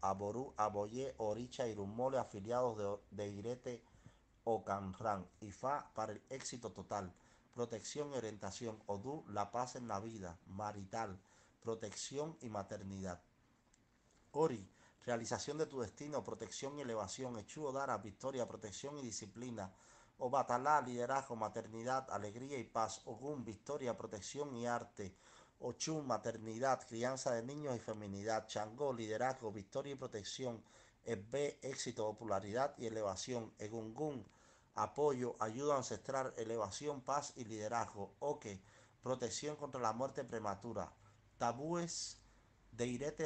Aború, Aboyé, Oricha y Rumole afiliados de, Irete o Canran. Ifá para el éxito total. Protección y orientación. Odú, la paz en la vida. Marital, protección y maternidad. Ori, realización de tu destino, protección y elevación. Echu Dara, victoria, protección y disciplina. Obatalá, liderazgo, maternidad, alegría y paz. Ogún, victoria, protección y arte. Ochun, maternidad, crianza de niños y feminidad. Changó, liderazgo, victoria y protección. Ebbe, éxito, popularidad y elevación. Egungun, apoyo, ayuda ancestral, elevación, paz y liderazgo. Oke, protección contra la muerte prematura. Tabúes de Irete